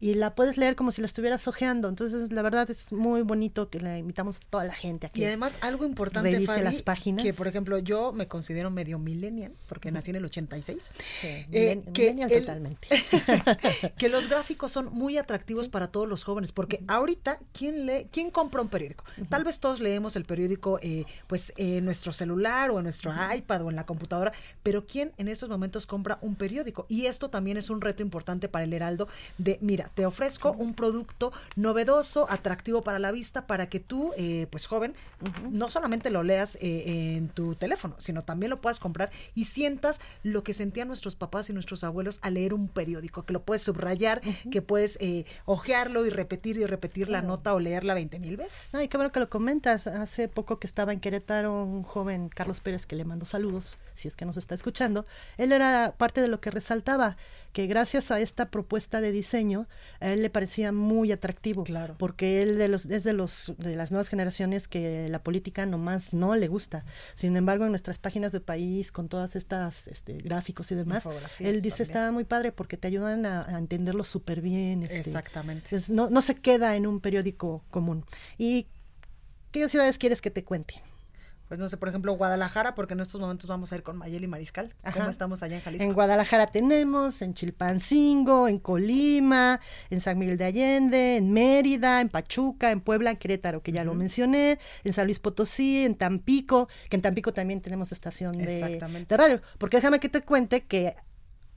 y la puedes leer como si la estuvieras hojeando. Entonces, la verdad es muy bonito que la invitamos a toda la gente aquí. Y además algo importante Fabi, las páginas. que por ejemplo, yo me considero medio millennial porque nací en el 86. Eh, que totalmente. que los gráficos son muy atractivos para todos los jóvenes porque ahorita quién lee, quién compra un periódico? Tal vez todos leemos el periódico eh, pues en nuestro celular o en nuestro iPad o en la computadora, pero quién en esos momentos compra un periódico. Y esto también es un reto importante para el Heraldo de, mira, te ofrezco un producto novedoso, atractivo para la vista, para que tú, eh, pues joven, no solamente lo leas eh, en tu teléfono, sino también lo puedas comprar y sientas lo que sentían nuestros papás y nuestros abuelos al leer un periódico, que lo puedes subrayar, que puedes eh, ojearlo y repetir y repetir la nota o leerla 20 mil veces. Ay, qué bueno que lo comentas. Hace poco que estaba en Querétaro un joven, Carlos Pérez, que le mando saludos, si es que nos está escuchando él era parte de lo que resaltaba, que gracias a esta propuesta de diseño, a él le parecía muy atractivo. Claro. Porque él de los, es de, los, de las nuevas generaciones que la política nomás no le gusta. Sin embargo, en nuestras páginas de país, con todas estas este, gráficos y demás, él dice, está muy padre porque te ayudan a, entenderlo súper bien. Este, Exactamente. no, no se queda en un periódico común. ¿Y qué ciudades quieres que te cuente? Pues no sé, por ejemplo, Guadalajara, porque en estos momentos vamos a ir con Mayeli Mariscal. ¿Cómo estamos allá en Jalisco? En Guadalajara tenemos, en Chilpancingo, en Colima, en San Miguel de Allende, en Mérida, en Pachuca, en Puebla, en Querétaro, que ya lo mencioné, en San Luis Potosí, en Tampico, que en Tampico también tenemos estación de, de radio. Porque déjame que te cuente que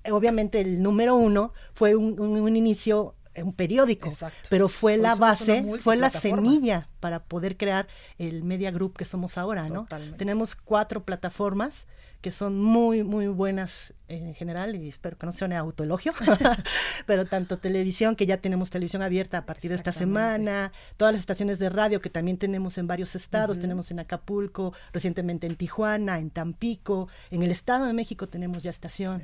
obviamente el número uno fue un, un inicio un periódico, pero fue la base, fue la semilla para poder crear el Media Group que somos ahora, ¿no? Tenemos cuatro plataformas que son muy, muy buenas en general, y espero que no sea un autoelogio, pero tanto televisión, que ya tenemos televisión abierta a partir de esta semana, todas las estaciones de radio que también tenemos en varios estados, tenemos en Acapulco, recientemente en Tijuana, en Tampico, en el Estado de México tenemos ya estación.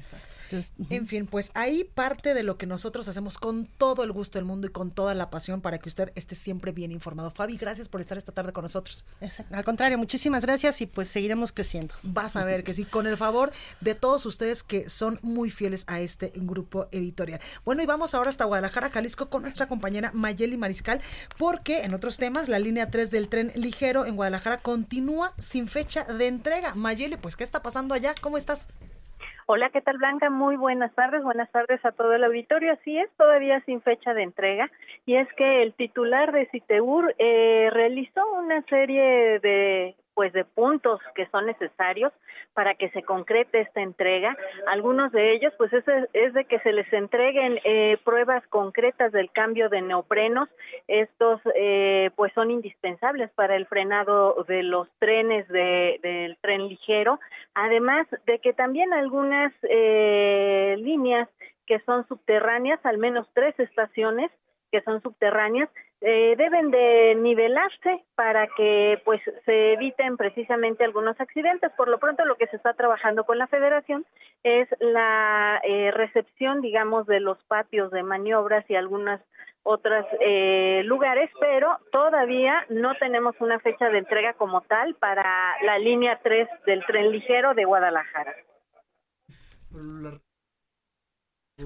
En fin, pues ahí parte de lo que nosotros hacemos con todo el gusto del mundo y con toda la pasión para que usted esté siempre bien informado. Fabi, gracias por estar esta tarde con nosotros. Al contrario, muchísimas gracias y pues seguiremos creciendo. Vas a ver que sí, con el favor de todos ustedes que son muy fieles a este grupo editorial. Bueno, y vamos ahora hasta Guadalajara, Jalisco, con nuestra compañera Mayeli Mariscal, porque en otros temas, la línea 3 del tren ligero en Guadalajara continúa sin fecha de entrega. Mayeli, pues, ¿qué está pasando allá? ¿Cómo estás? Hola, ¿qué tal Blanca? Muy buenas tardes, buenas tardes a todo el auditorio. Así es, todavía sin fecha de entrega. Y es que el titular de Citeur eh, realizó una serie de pues de puntos que son necesarios para que se concrete esta entrega. Algunos de ellos, pues es, es de que se les entreguen eh, pruebas concretas del cambio de neoprenos. Estos, eh, pues son indispensables para el frenado de los trenes de, del tren ligero. Además de que también algunas eh, líneas que son subterráneas, al menos tres estaciones que son subterráneas, eh, deben de nivelarse para que pues se eviten precisamente algunos accidentes. Por lo pronto lo que se está trabajando con la Federación es la eh, recepción, digamos, de los patios de maniobras y algunas otros eh, lugares, pero todavía no tenemos una fecha de entrega como tal para la línea 3 del tren ligero de Guadalajara.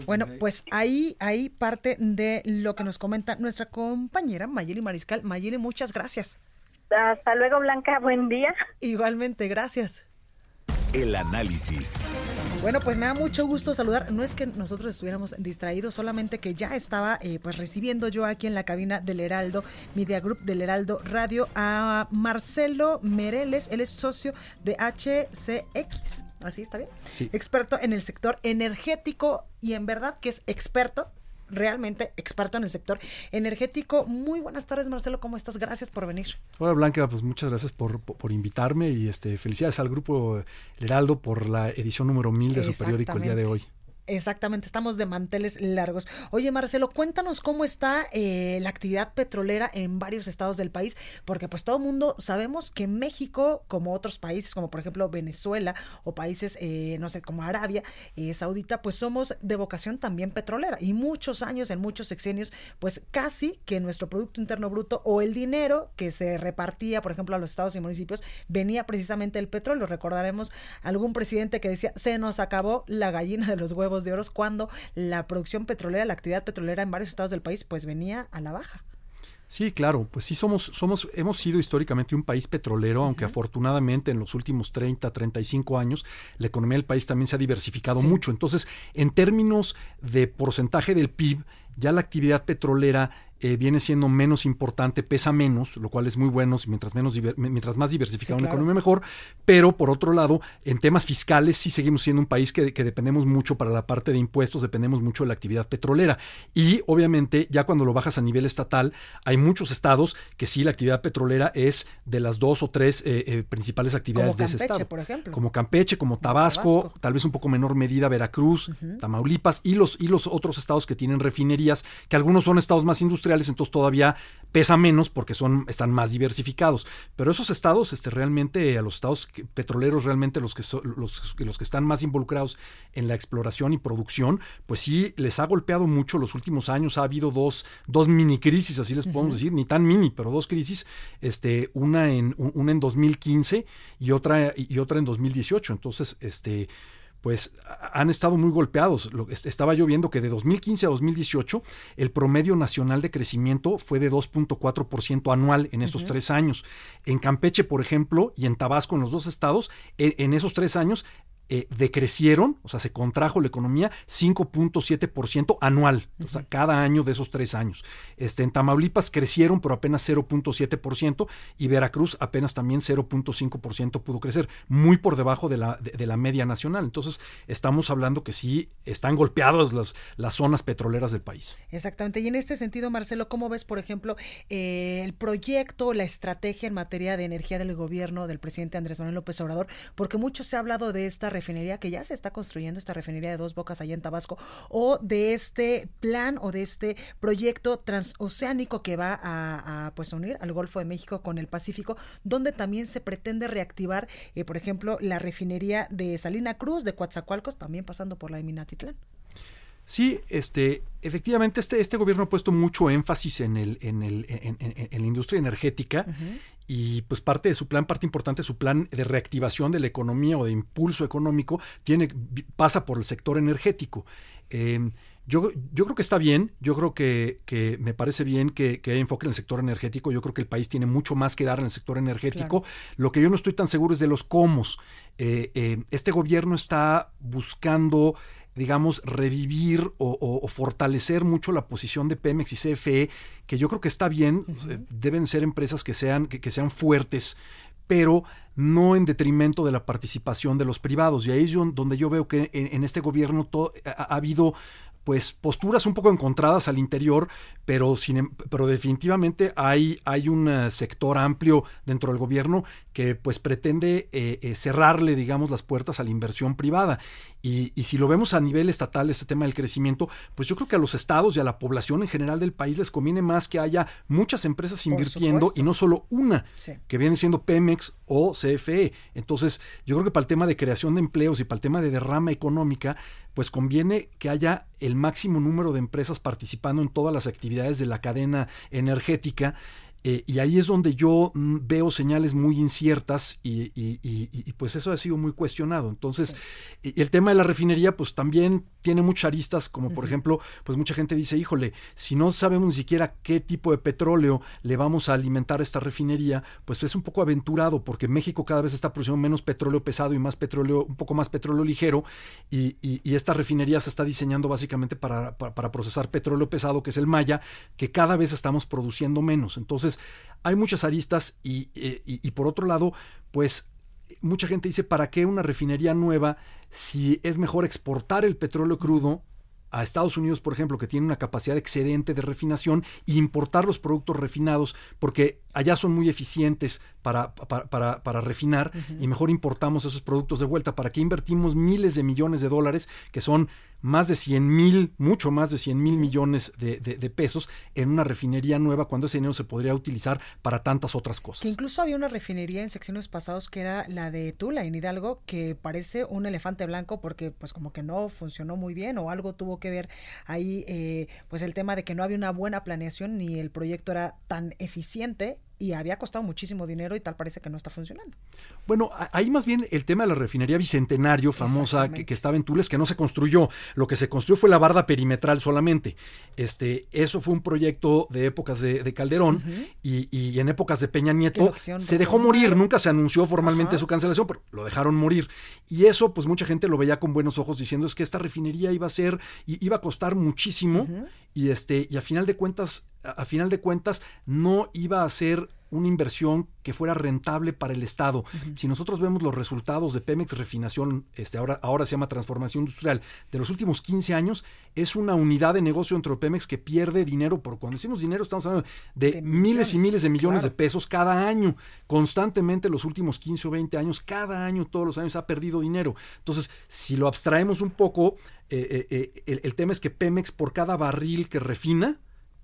Bueno, pues ahí, ahí parte de lo que nos comenta nuestra compañera Mayeli Mariscal. Mayeli, muchas gracias. Hasta luego, Blanca. Buen día. Igualmente, gracias. El análisis. Bueno, pues me da mucho gusto saludar. No es que nosotros estuviéramos distraídos, solamente que ya estaba eh, pues recibiendo yo aquí en la cabina del Heraldo Media Group del Heraldo Radio a Marcelo Mereles. Él es socio de HCX. ¿Así está bien? Sí. Experto en el sector energético y en verdad que es experto realmente experto en el sector energético. Muy buenas tardes, Marcelo, ¿cómo estás? Gracias por venir. Hola, Blanca, pues muchas gracias por, por, por invitarme y este felicidades al grupo El Heraldo por la edición número 1000 de su periódico el día de hoy. Exactamente, estamos de manteles largos. Oye, Marcelo, cuéntanos cómo está eh, la actividad petrolera en varios estados del país, porque pues todo el mundo sabemos que México, como otros países, como por ejemplo Venezuela o países, eh, no sé, como Arabia eh, Saudita, pues somos de vocación también petrolera. Y muchos años, en muchos sexenios, pues casi que nuestro Producto Interno Bruto o el dinero que se repartía, por ejemplo, a los estados y municipios, venía precisamente del petróleo. Recordaremos algún presidente que decía, se nos acabó la gallina de los huevos de oro cuando la producción petrolera, la actividad petrolera en varios estados del país, pues venía a la baja. Sí, claro, pues sí somos, somos, hemos sido históricamente un país petrolero, aunque afortunadamente en los últimos 30, 35 años la economía del país también se ha diversificado Sí. mucho. Entonces, en términos de porcentaje del PIB, ya la actividad petrolera eh, viene siendo menos importante, pesa menos, lo cual es muy bueno, mientras, menos mientras más diversificada Sí, una claro. economía mejor, pero por otro lado, en temas fiscales sí seguimos siendo un país que, que dependemos mucho para la parte de impuestos, dependemos mucho de la actividad petrolera. Y obviamente ya cuando lo bajas a nivel estatal, hay muchos estados que sí la actividad petrolera es de las dos o tres eh, eh, principales actividades Como de ese estado. por ejemplo. Como Campeche, como Tabasco, Tabasco. tal vez un poco menor medida Veracruz, Tamaulipas y los, y los otros estados que tienen refinerías, que algunos son estados más industriales, entonces todavía pesa menos porque son, están más diversificados. Pero esos estados, este, realmente, a los estados petroleros, realmente los que, los, los que están más involucrados en la exploración y producción, pues sí les ha golpeado mucho los últimos años. Ha habido dos, dos mini crisis, así les podemos decir, ni tan mini, pero dos crisis, este, una en, un- una en 2015 y otra, y otra en 2018. Entonces, este pues han estado muy golpeados. Estaba yo viendo que de 2015 a 2018 el promedio nacional de crecimiento fue de 2.4% anual en estos tres años. En Campeche, por ejemplo, y en Tabasco, en los dos estados, e- en esos tres años eh, decrecieron, o sea, se contrajo la economía 5.7% anual, o sea, cada año de esos tres años. Este, en Tamaulipas crecieron, pero apenas 0.7%, y Veracruz apenas también 0.5% pudo crecer, muy por debajo de la, de, de la media nacional. Entonces, estamos hablando que sí están golpeados las, las zonas petroleras del país. Exactamente. Y en este sentido, Marcelo, ¿cómo ves, por ejemplo, eh, el proyecto, la estrategia en materia de energía del gobierno del presidente Andrés Manuel López Obrador? Porque mucho se ha hablado de esta refinería que ya se está construyendo, esta refinería de dos bocas allá en Tabasco, o de este plan o de este proyecto transoceánico que va a, a, pues unir al Golfo de México con el Pacífico, donde también se pretende reactivar, eh, por ejemplo, la refinería de Salina Cruz, de Coatzacoalcos, también pasando por la de Minatitlán. Sí, este, efectivamente, este, este gobierno ha puesto mucho énfasis en, el, en, el, en, en- en la industria energética y pues parte de su plan, parte importante de su plan de reactivación de la economía o de impulso económico tiene, pasa por el sector energético. Eh, yo, yo creo que está bien, yo creo que, que me parece bien que, que haya enfoque en el sector energético, yo creo que el país tiene mucho más que dar en el sector energético. Lo que yo no estoy tan seguro es de los cómo. Eh, eh, este gobierno está buscando digamos, revivir o, o- o fortalecer mucho la posición de Pemex y CFE, que yo creo que está bien, deben ser empresas que sean, que, que sean fuertes, pero no en detrimento de la participación de los privados. Y ahí es donde yo veo que en, en este gobierno ha, ha habido pues posturas un poco encontradas al interior, pero, sin, em- pero definitivamente hay, hay un eh, sector amplio dentro del gobierno que pues pretende eh, eh, cerrarle, digamos, las puertas a la inversión privada. Y, y si lo vemos a nivel estatal, este tema del crecimiento, pues yo creo que a los estados y a la población en general del país les conviene más que haya muchas empresas invirtiendo y no solo una, Sí. que viene siendo Pemex o CFE. Entonces, yo creo que para el tema de creación de empleos y para el tema de derrama económica, pues conviene que haya el máximo número de empresas participando en todas las actividades de la cadena energética Eh, y ahí es donde yo mm, veo señales muy inciertas y, pues eso ha sido muy cuestionado. Entonces, el tema de la refinería pues también tiene muchas aristas, como por ejemplo, pues mucha gente dice, híjole, si no sabemos ni siquiera qué tipo de petróleo le vamos a alimentar a esta refinería, pues es un poco aventurado porque México cada vez está produciendo menos petróleo pesado y más petróleo, un poco más petróleo ligero y, esta refinería se está diseñando básicamente para, para procesar petróleo pesado, que es el Maya, que cada vez estamos produciendo menos. Entonces, hay muchas aristas eh, y, por otro lado, pues mucha gente dice, ¿para qué una refinería nueva si es mejor exportar el petróleo crudo a Estados Unidos, por ejemplo, que tiene una capacidad excedente de refinación, e importar los productos refinados, porque allá son muy eficientes para, para, para, refinar, y mejor importamos esos productos de vuelta. ¿Para qué invertimos miles de millones de dólares, que son más de 100 mil, mucho más de 100 mil millones de, pesos en una refinería nueva cuando ese dinero se podría utilizar para tantas otras cosas. Que incluso había una refinería en secciones pasados que era la de Tula en Hidalgo que parece un elefante blanco porque pues como que no funcionó muy bien o algo tuvo que ver ahí eh, pues el tema de que no había una buena planeación ni el proyecto era tan eficiente y había costado muchísimo dinero y tal parece que no está funcionando. Bueno, ahí más bien el tema de la refinería Bicentenario, famosa, que, estaba en Tules, que no se construyó. Lo que se construyó fue la barda perimetral solamente. Este, eso fue un proyecto de épocas de, Calderón y, en épocas de Peña Nieto se dejó morir. Nunca se anunció formalmente su cancelación, pero lo dejaron morir. Y eso, pues mucha gente lo veía con buenos ojos diciendo es que esta refinería iba a ser, iba a costar muchísimo y este, y a final de cuentas a final de cuentas no iba a ser una inversión que fuera rentable para el Estado. Si nosotros vemos los resultados de Pemex Refinación, este, ahora, ahora se llama Transformación Industrial, de los últimos 15 años, es una unidad de negocio dentro de Pemex que pierde dinero, por cuando decimos dinero estamos hablando de, miles y miles de millones de pesos cada año, constantemente los últimos 15 o 20 años, cada año, todos los años ha perdido dinero. Entonces, si lo abstraemos un poco, eh, eh, eh, el tema es que Pemex por cada barril que refina,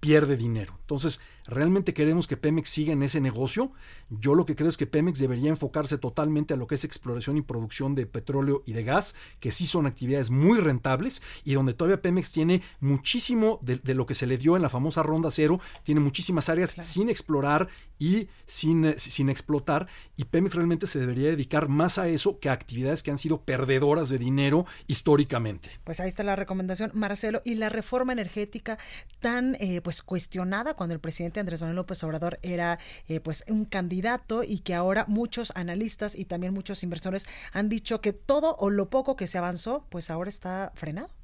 pierde dinero. Entonces, ¿realmente queremos que Pemex siga en ese negocio? Yo lo que creo es que Pemex debería enfocarse totalmente a lo que es exploración y producción de petróleo y de gas, que sí son actividades muy rentables y donde todavía Pemex tiene muchísimo de, lo que se le dio en la famosa ronda cero, tiene muchísimas áreas sin explorar y sin, eh, sin explotar y Pemex realmente se debería dedicar más a eso que a actividades que han sido perdedoras de dinero históricamente. Pues ahí está la recomendación, Marcelo, y la reforma energética tan eh, pues cuestionada cuando el presidente Andrés Manuel López Obrador era eh, pues un candidato y que ahora muchos analistas y también muchos inversores han dicho que todo o lo poco que se avanzó pues ahora está frenado.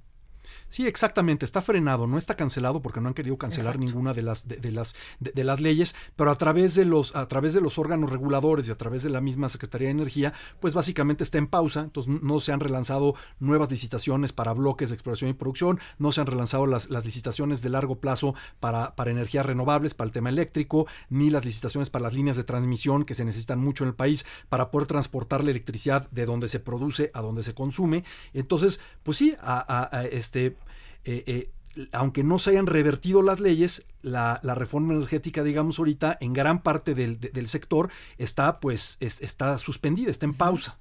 Sí, exactamente, está frenado, no está cancelado porque no han querido cancelar ninguna de las, de, las, de, las leyes, pero a través, de los, a través de los órganos reguladores y a través de la misma Secretaría de Energía, pues básicamente está en pausa, entonces no se han relanzado nuevas licitaciones para bloques de exploración y producción, no se han relanzado las, las licitaciones de largo plazo para, para energías renovables, para el tema eléctrico, ni las licitaciones para las líneas de transmisión que se necesitan mucho en el país para poder transportar la electricidad de donde se produce a donde se consume. Entonces, pues sí, a este eh, eh, aunque no se hayan revertido las leyes, la, reforma energética, digamos ahorita, en gran parte del, sector está pues está suspendida, está en pausa.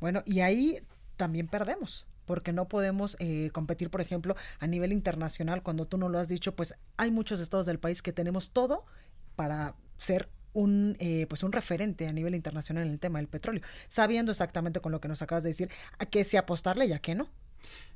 Bueno, y ahí también perdemos porque no podemos eh, competir, por ejemplo, a nivel internacional, cuando tú no lo has dicho, pues hay muchos estados del país que tenemos todo para ser un, pues un referente a nivel internacional en el tema del petróleo, sabiendo exactamente con lo que nos acabas de decir, a qué sí apostarle y a qué no.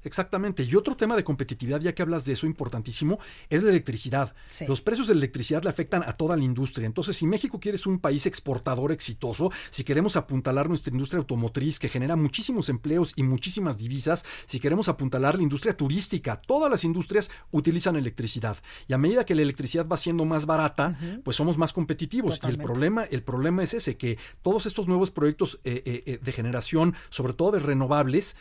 Exactamente. Y otro tema de competitividad, ya que hablas de eso importantísimo, es la electricidad. Los precios de la electricidad le afectan a toda la industria. Entonces, si México quiere ser un país exportador exitoso, si queremos apuntalar nuestra industria automotriz que genera muchísimos empleos y muchísimas divisas, si queremos apuntalar la industria turística, todas las industrias utilizan electricidad. Y a medida que la electricidad va siendo más barata, pues somos más competitivos. Y el problema, el problema es ese, que todos estos nuevos proyectos eh, eh, eh, de generación, sobre todo de renovables,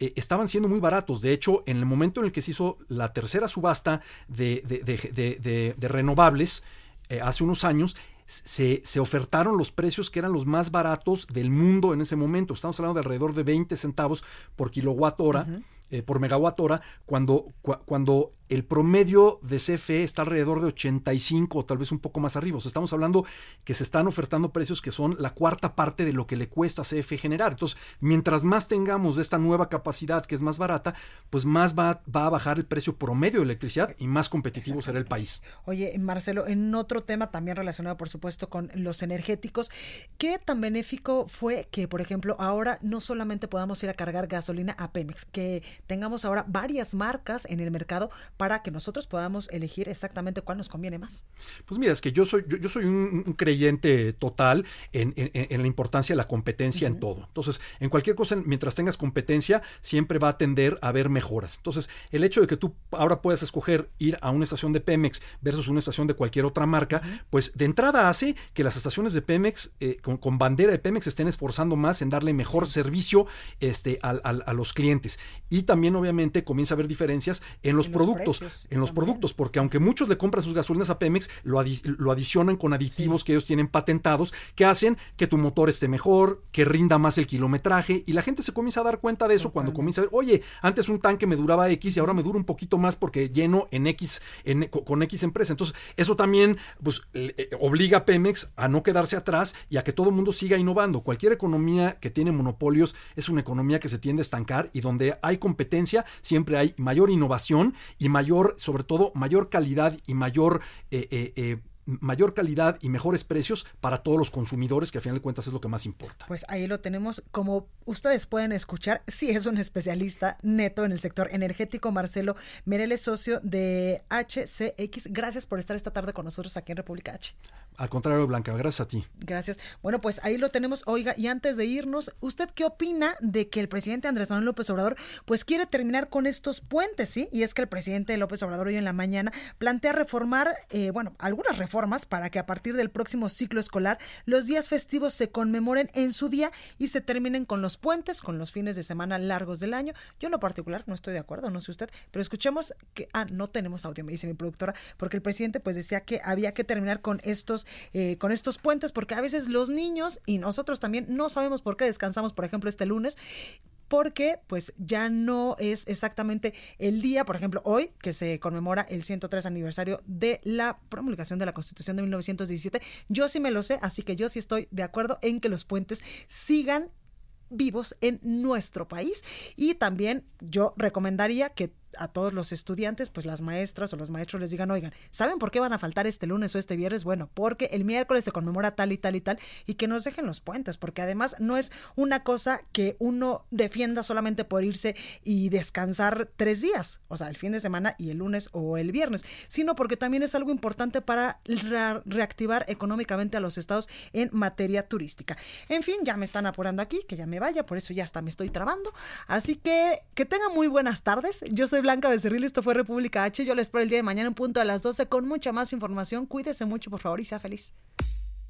eh, estaban siendo muy baratos. De hecho, en el momento en el que se hizo la tercera subasta de, de, renovables, eh, hace unos años, se, se, ofertaron los precios que eran los más baratos del mundo en ese momento. Estamos hablando de alrededor de 20 centavos por kilowatt hora. Eh, por megawatt hora cuando, cuando el promedio de CFE está alrededor de 85 o tal vez un poco más arriba. O sea, estamos hablando que se están ofertando precios que son la cuarta parte de lo que le cuesta a CFE generar. Entonces, mientras más tengamos de esta nueva capacidad que es más barata, pues más va, va a bajar el precio promedio de electricidad y más competitivo será el país. Oye, Marcelo, en otro tema también relacionado, por supuesto, con los energéticos, ¿qué tan benéfico fue que, por ejemplo, ahora no solamente podamos ir a cargar gasolina a Pemex, que tengamos ahora varias marcas en el mercado para que nosotros podamos elegir exactamente cuál nos conviene más? Pues mira, es que yo soy, yo, soy un, creyente total en, la importancia de la competencia en todo. Entonces, en cualquier cosa, mientras tengas competencia, siempre va a tender a haber mejoras. Entonces, el hecho de que tú ahora puedas escoger ir a una estación de Pemex versus una estación de cualquier otra marca, pues de entrada hace que las estaciones de Pemex eh, con, bandera de Pemex estén esforzando más en darle mejor servicio este, a, los clientes. Y también, obviamente, comienza a haber diferencias en los productos en los productos, porque aunque muchos le compran sus gasolinas a Pemex, lo, lo adicionan con aditivos que ellos tienen patentados que hacen que tu motor esté mejor, que rinda más el kilometraje y la gente se comienza a dar cuenta de eso cuando comienza a ver, oye, antes un tanque me duraba X y ahora me dura un poquito más porque lleno en X, en, con X empresa. Entonces, eso también pues, eh, obliga a Pemex a no quedarse atrás y a que todo el mundo siga innovando. Cualquier economía que tiene monopolios es una economía que se tiende a estancar y donde hay competencia siempre hay mayor innovación y mayor sobre todo, mayor calidad y mayor eh, eh, eh, mayor calidad y mejores precios para todos los consumidores, que a final de cuentas es lo que más importa. Pues ahí lo tenemos. Como ustedes pueden escuchar, sí es un especialista neto en el sector energético. Marcelo Mereles, socio de HCX. Gracias por estar esta tarde con nosotros aquí en República H. Al contrario, Blanca, gracias a ti. Gracias. Bueno, pues ahí lo tenemos. Oiga, y antes de irnos, ¿usted qué opina de que el presidente Andrés Manuel López Obrador pues quiere terminar con estos puentes, sí? Y es que el presidente López Obrador hoy en la mañana plantea reformar, eh, bueno, algunas reformas para que a partir del próximo ciclo escolar los días festivos se conmemoren en su día y se terminen con los puentes, con los fines de semana largos del año. Yo en lo particular no estoy de acuerdo, no sé usted, pero escuchemos que, ah, no tenemos audio, me dice mi productora, porque el presidente pues decía que había que terminar con estos eh, con estos puentes, porque a veces los niños y nosotros también no sabemos por qué descansamos, por ejemplo, este lunes, porque pues ya no es exactamente el día, por ejemplo, hoy que se conmemora el 103 aniversario de la promulgación de la Constitución de 1917. Yo sí me lo sé, así que yo sí estoy de acuerdo en que los puentes sigan vivos en nuestro país y también yo recomendaría que a todos los estudiantes, pues las maestras o los maestros les digan, oigan, ¿saben por qué van a faltar este lunes o este viernes? Bueno, porque el miércoles se conmemora tal y tal y tal y que nos dejen los puentes, porque además no es una cosa que uno defienda solamente por irse y descansar tres días, o sea, el fin de semana y el lunes o el viernes, sino porque también es algo importante para reactivar económicamente a los estados en materia turística. En fin, ya me están apurando aquí, que ya me vaya, por eso ya hasta me estoy trabando. Así que que tengan muy buenas tardes. Yo Blanca Becerril, esto fue República H. Yo les espero el día de mañana en punto a las 12 con mucha más información. Cuídese mucho, por favor, y sea feliz.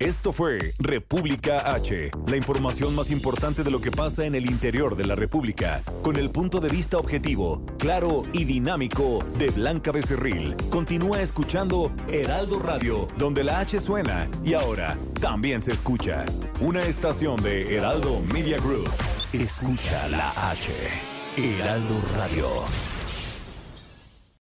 Esto fue República H, la información más importante de lo que pasa en el interior de la República, con el punto de vista objetivo, claro y dinámico de Blanca Becerril. Continúa escuchando Heraldo Radio, donde la H suena y ahora también se escucha. Una estación de Heraldo Media Group. Escucha la H. Heraldo Radio.